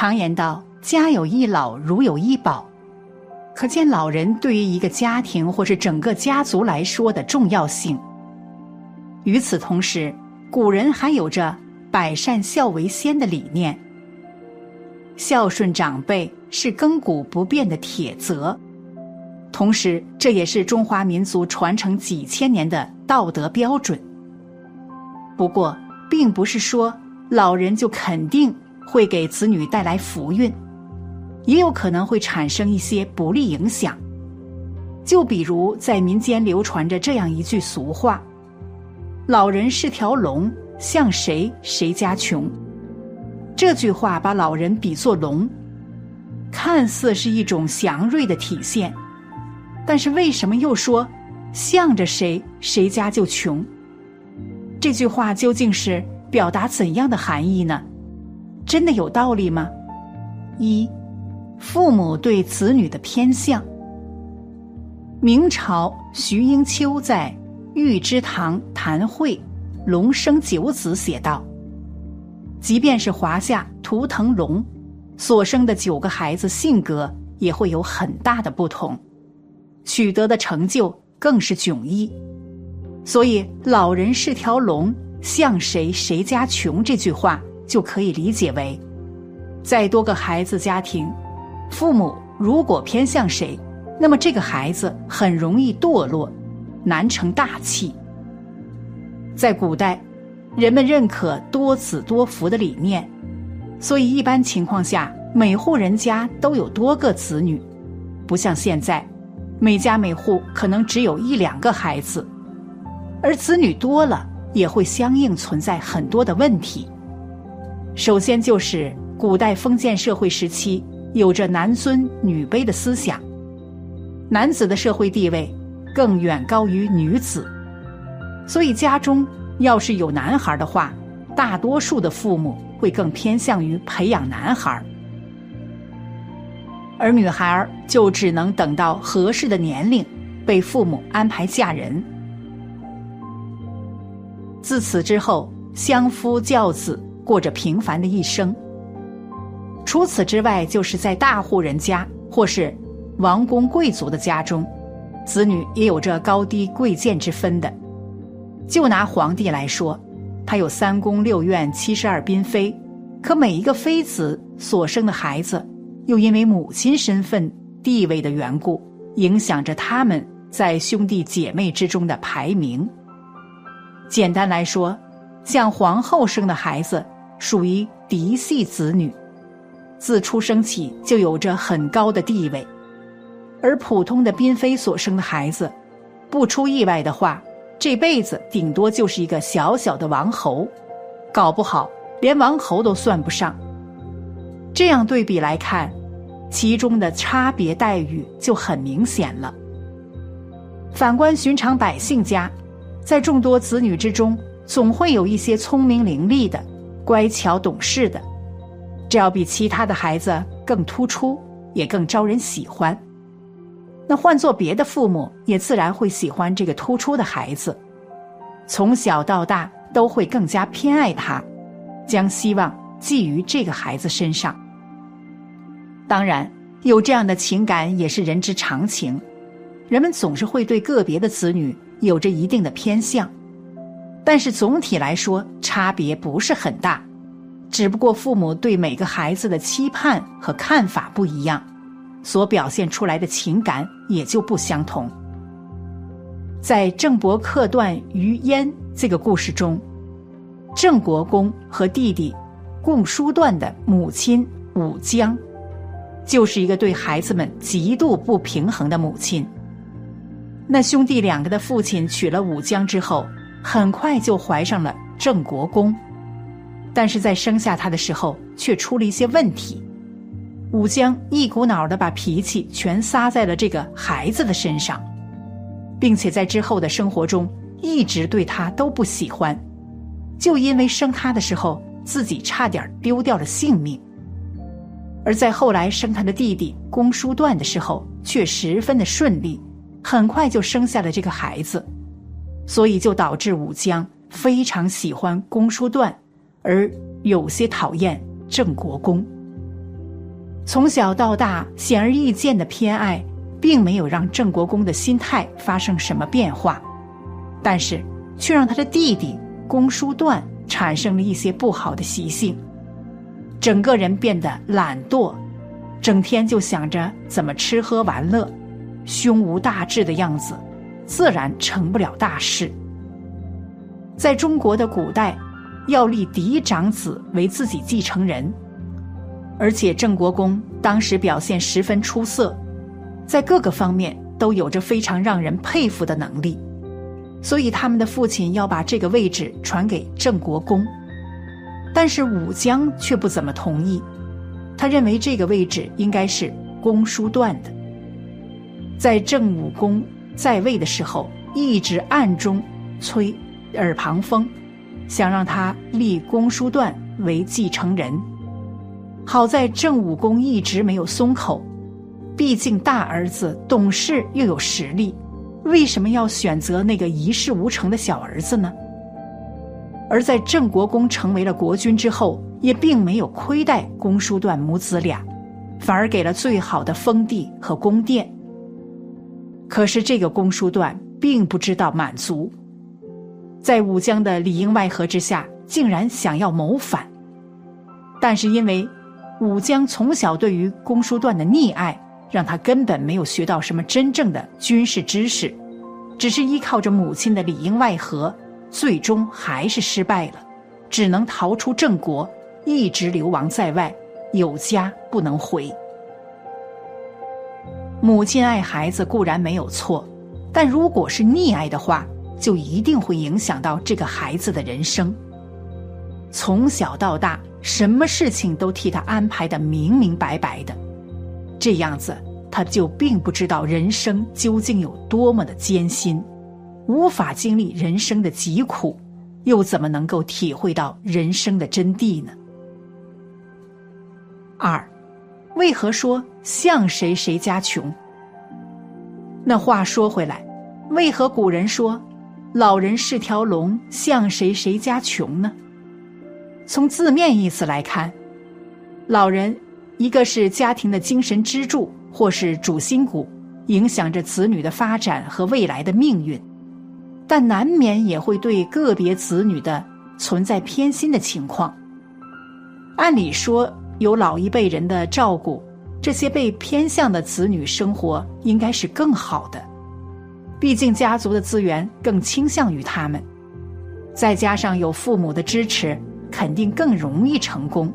常言道：“家有一老，如有一宝。”可见老人对于一个家庭或是整个家族来说的重要性。与此同时，古人还有着“百善孝为先”的理念，孝顺长辈是亘古不变的铁则，同时这也是中华民族传承几千年的道德标准。不过，并不是说老人就肯定会给子女带来福运。也有可能会产生一些不利影响，就比如在民间流传着这样一句俗话：“老人是条龙，像谁谁家穷。”这句话把老人比作龙，看似是一种祥瑞的体现，但是为什么又说向着谁谁家就穷？这句话究竟是表达怎样的含义呢？真的有道理吗？一。父母对子女的偏向。明朝徐英秋在《玉芝堂谈会龙生九子》写道：“即便是华夏图腾龙所生的九个孩子，性格也会有很大的不同，取得的成就更是迥异。所以‘老人是条龙，像谁谁家穷’这句话就可以理解为，在多个孩子家庭。”父母如果偏向谁，那么这个孩子很容易堕落，难成大器。在古代，人们认可多子多福的理念，所以一般情况下，每户人家都有多个子女，不像现在，每家每户可能只有一两个孩子，而子女多了，也会相应存在很多的问题。首先就是古代封建社会时期。有着男尊女卑的思想，男子的社会地位更远高于女子，所以家中要是有男孩的话，大多数的父母会更偏向于培养男孩，而女孩就只能等到合适的年龄被父母安排嫁人。自此之后，相夫教子，过着平凡的一生。除此之外，就是在大户人家或是王公贵族的家中，子女也有着高低贵贱之分的。就拿皇帝来说，他有三宫六院七十二嫔妃，可每一个妃子所生的孩子，又因为母亲身份地位的缘故，影响着他们在兄弟姐妹之中的排名。简单来说，像皇后生的孩子属于嫡系子女。自出生起就有着很高的地位，而普通的嫔妃所生的孩子，不出意外的话，这辈子顶多就是一个小小的王侯，搞不好连王侯都算不上。这样对比来看，其中的差别待遇就很明显了。反观寻常百姓家，在众多子女之中，总会有一些聪明伶俐的、乖巧懂事的。这要比其他的孩子更突出，也更招人喜欢。那换做别的父母，也自然会喜欢这个突出的孩子，从小到大都会更加偏爱他，将希望寄于这个孩子身上。当然，有这样的情感也是人之常情，人们总是会对个别的子女有着一定的偏向，但是总体来说，差别不是很大。只不过父母对每个孩子的期盼和看法不一样，所表现出来的情感也就不相同。在郑伯克段于鄢这个故事中，郑国公和弟弟共叔段的母亲武姜，就是一个对孩子们极度不平衡的母亲。那兄弟两个的父亲娶了武姜之后，很快就怀上了郑国公。但是在生下他的时候，却出了一些问题。武姜一股脑的把脾气全撒在了这个孩子的身上，并且在之后的生活中一直对他都不喜欢，就因为生他的时候自己差点丢掉了性命。而在后来生他的弟弟公叔段的时候，却十分的顺利，很快就生下了这个孩子，所以就导致武姜非常喜欢公叔段。而有些讨厌郑国公，从小到大显而易见的偏爱，并没有让郑国公的心态发生什么变化，但是却让他的弟弟公叔段产生了一些不好的习性，整个人变得懒惰，整天就想着怎么吃喝玩乐，胸无大志的样子，自然成不了大事。在中国的古代，要立嫡长子为自己继承人。而且郑国公当时表现十分出色，在各个方面都有着非常让人佩服的能力，所以他们的父亲要把这个位置传给郑国公，但是武姜却不怎么同意，他认为这个位置应该是公叔段的。在郑武公在位的时候，一直暗中吹耳旁风，想让他立公叔段为继承人。好在郑武公一直没有松口，毕竟大儿子懂事又有实力，为什么要选择那个一事无成的小儿子呢？而在郑国公成为了国君之后，也并没有亏待公叔段母子俩，反而给了最好的封地和宫殿。可是这个公叔段并不知道满足，在武姜的里应外合之下，竟然想要谋反，但是因为。武姜从小对于公叔段的溺爱，让他根本没有学到什么真正的军事知识，只是依靠着母亲的里应外合，最终还是失败了，只能逃出郑国，一直流亡在外，有家不能回。母亲爱孩子固然没有错，但如果是溺爱的话，就一定会影响到这个孩子的人生。从小到大。什么事情都替他安排的明明白白的，这样子他就并不知道人生究竟有多么的艰辛，无法经历人生的疾苦，又怎么能够体会到人生的真谛呢？二，为何说像谁谁家穷？那话说回来，为何古人说老人是条龙，像谁谁家穷呢？从字面意思来看，老人一个是家庭的精神支柱或是主心骨，影响着子女的发展和未来的命运，但难免也会对个别子女的存在偏心的情况。按理说，有老一辈人的照顾，这些被偏向的子女生活应该是更好的，毕竟家族的资源更倾向于他们，再加上有父母的支持。肯定更容易成功，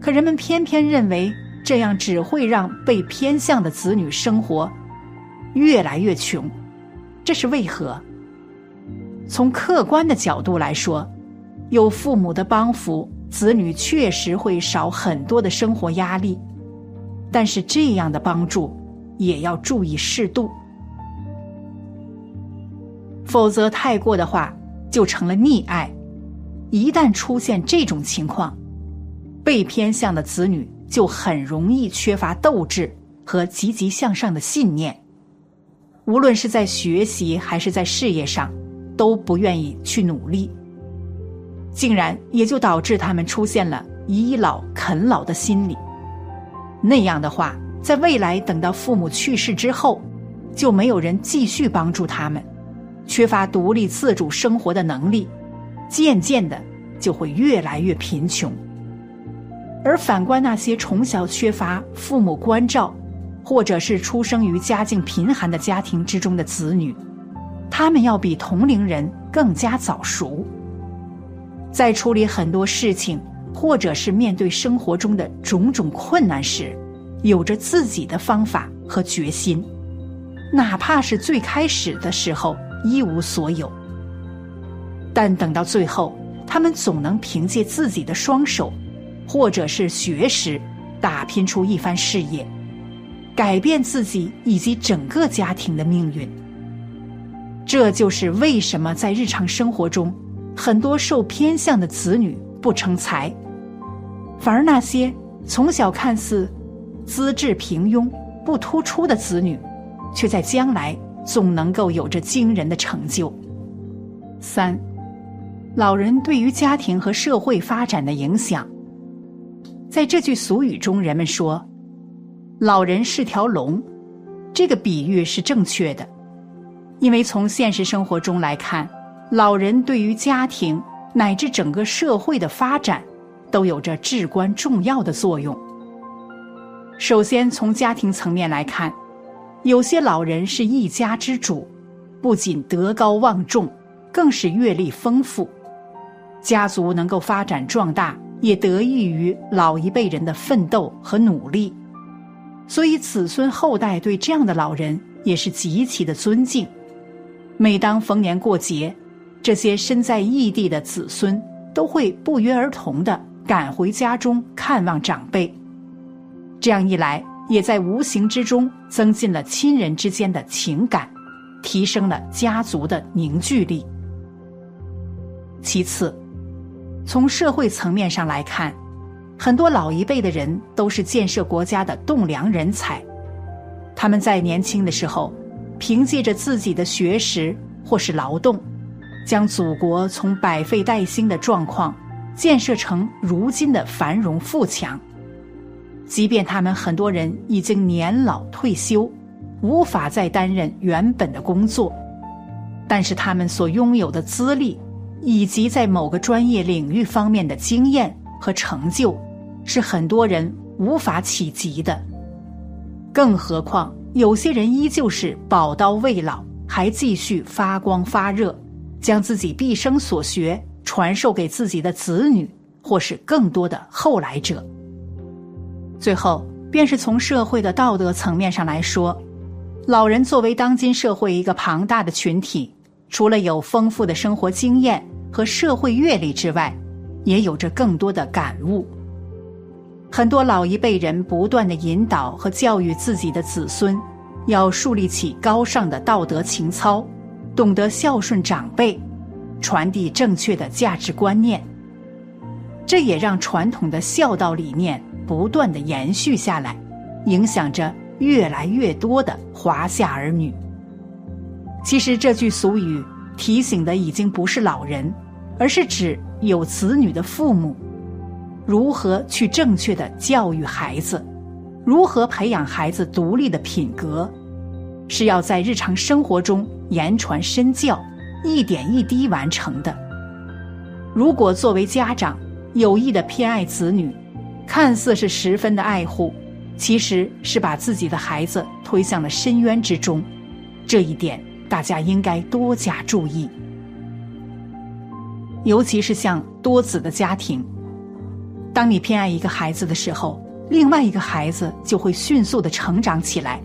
可人们偏偏认为这样只会让被偏向的子女生活越来越穷，这是为何？从客观的角度来说，有父母的帮扶，子女确实会少很多的生活压力，但是这样的帮助也要注意适度，否则太过的话就成了溺爱。一旦出现这种情况，被偏向的子女就很容易缺乏斗志和积极向上的信念，无论是在学习还是在事业上，都不愿意去努力，竟然也就导致他们出现了倚老啃老的心理。那样的话，在未来等到父母去世之后，就没有人继续帮助他们，缺乏独立自主生活的能力。渐渐的就会越来越贫穷，而反观那些从小缺乏父母关照，或者是出生于家境贫寒的家庭之中的子女，他们要比同龄人更加早熟，在处理很多事情，或者是面对生活中的种种困难时，有着自己的方法和决心，哪怕是最开始的时候一无所有。但等到最后，他们总能凭借自己的双手，或者是学识，打拼出一番事业，改变自己以及整个家庭的命运。这就是为什么在日常生活中，很多受偏向的子女不成才，反而那些从小看似资质平庸、不突出的子女，却在将来总能够有着惊人的成就。三。老人对于家庭和社会发展的影响，在这句俗语中，人们说老人是条龙，这个比喻是正确的，因为从现实生活中来看，老人对于家庭乃至整个社会的发展，都有着至关重要的作用。首先从家庭层面来看，有些老人是一家之主，不仅德高望重，更是阅历丰富，家族能够发展壮大，也得益于老一辈人的奋斗和努力。所以，子孙后代对这样的老人也是极其的尊敬。每当逢年过节，这些身在异地的子孙都会不约而同的赶回家中看望长辈。这样一来，也在无形之中增进了亲人之间的情感，提升了家族的凝聚力。其次，从社会层面上来看。很多老一辈的人都是建设国家的栋梁人才，他们在年轻的时候，凭借着自己的学识或是劳动，将祖国从百废待兴的状况建设成如今的繁荣富强。即便他们很多人已经年老退休，无法再担任原本的工作，但是他们所拥有的资历，以及在某个专业领域方面的经验和成就。是很多人无法企及的，更何况有些人依旧是宝刀未老，还继续发光发热，将自己毕生所学传授给自己的子女，或是更多的后来者。最后，便是从社会的道德层面上来说，老人作为当今社会一个庞大的群体，除了有丰富的生活经验和社会阅历之外，也有着更多的感悟。很多老一辈人不断的引导和教育自己的子孙，要树立起高尚的道德情操，懂得孝顺长辈，传递正确的价值观念。这也让传统的孝道理念不断的延续下来，影响着越来越多的华夏儿女。其实这句俗语提醒的已经不是老人，而是指有子女的父母。如何去正确的教育孩子，如何培养孩子独立的品格，是要在日常生活中言传身教，一点一滴完成的。如果作为家长有意的偏爱子女，看似是十分的爱护，其实是把自己的孩子推向了深渊之中。这一点大家应该多加注意，尤其是像多子的家庭。当你偏爱一个孩子的时候，另外一个孩子就会迅速的成长起来，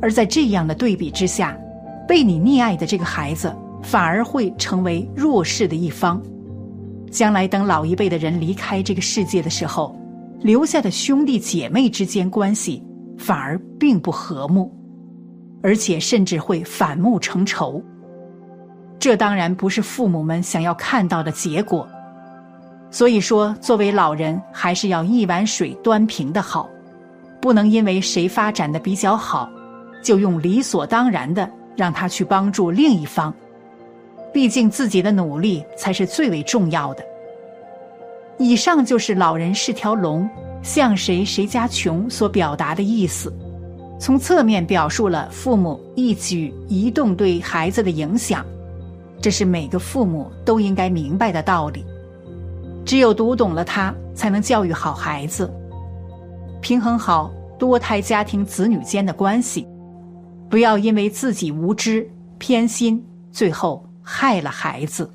而在这样的对比之下，被你溺爱的这个孩子反而会成为弱势的一方。将来等老一辈的人离开这个世界的时候，留下的兄弟姐妹之间关系反而并不和睦，而且甚至会反目成仇。这当然不是父母们想要看到的结果。所以说，作为老人，还是要一碗水端平的好，不能因为谁发展的比较好，就用理所当然的让他去帮助另一方。毕竟自己的努力才是最为重要的。以上就是“老人是条龙，向谁谁家穷”所表达的意思，从侧面表述了父母一举一动对孩子的影响，这是每个父母都应该明白的道理。只有读懂了它，才能教育好孩子，平衡好多胎家庭子女间的关系，不要因为自己无知偏心，最后害了孩子。